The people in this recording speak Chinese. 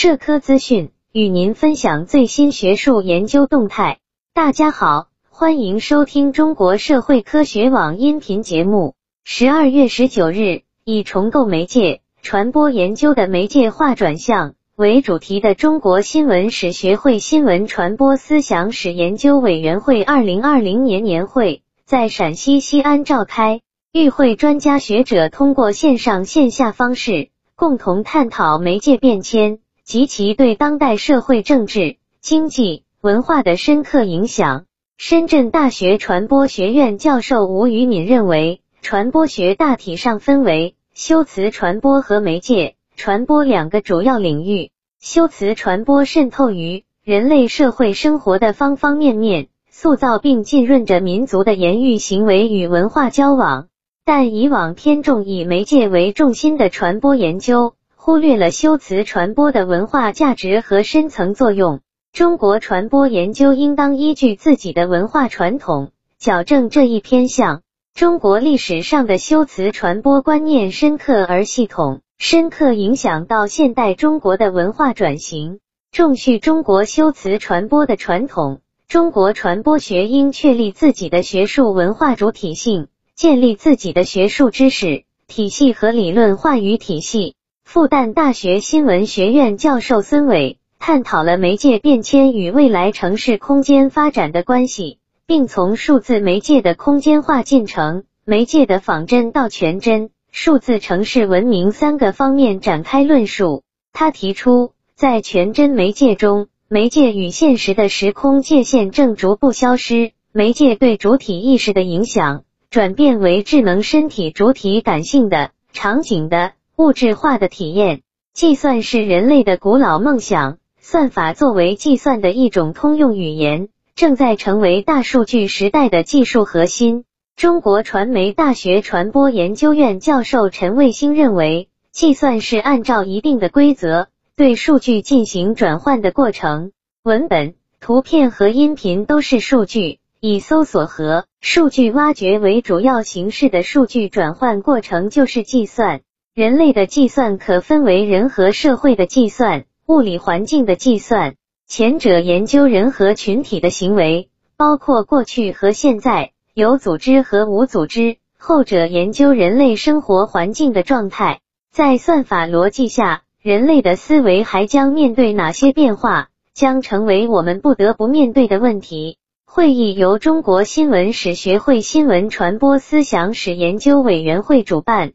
社科资讯与您分享最新学术研究动态。大家好，欢迎收听中国社会科学网音频节目。十二月十九日，以重构媒介传播研究的媒介化转向为主题的中国新闻史学会新闻传播思想史研究委员会二零二零年年会在陕西西安召开。与会专家学者通过线上线下方式，共同探讨媒介变迁及其对当代社会政治、经济、文化的深刻影响。深圳大学传播学院教授吴宇敏认为，传播学大体上分为修辞传播和媒介传播两个主要领域。修辞传播渗透于人类社会生活的方方面面，塑造并浸润着民族的言语行为与文化交往。但以往偏重以媒介为重心的传播研究，忽略了修辞传播的文化价值和深层作用。中国传播研究应当依据自己的文化传统，矫正这一偏向。中国历史上的修辞传播观念深刻而系统，深刻影响到现代中国的文化转型。重续中国修辞传播的传统，中国传播学应确立自己的学术文化主体性。建立自己的学术知识体系和理论话语体系。复旦大学新闻学院教授孙伟探讨了媒介变迁与未来城市空间发展的关系，并从数字媒介的空间化进程、媒介的仿真到全真、数字城市文明三个方面展开论述。他提出，在全真媒介中，媒介与现实的时空界限正逐步消失，媒介对主体意识的影响。转变为智能身体主体感性的场景的物质化的体验。计算是人类的古老梦想，算法作为计算的一种通用语言，正在成为大数据时代的技术核心。中国传媒大学传播研究院教授陈卫星认为，计算是按照一定的规则对数据进行转换的过程。文本、图片和音频都是数据。以搜索和数据挖掘为主要形式的数据转换过程就是计算。人类的计算可分为人和社会的计算、物理环境的计算。前者研究人和群体的行为，包括过去和现在，有组织和无组织；后者研究人类生活环境的状态。在算法逻辑下，人类的思维还将面对哪些变化，将成为我们不得不面对的问题。会议由中国新闻史学会新闻传播思想史研究委员会主办，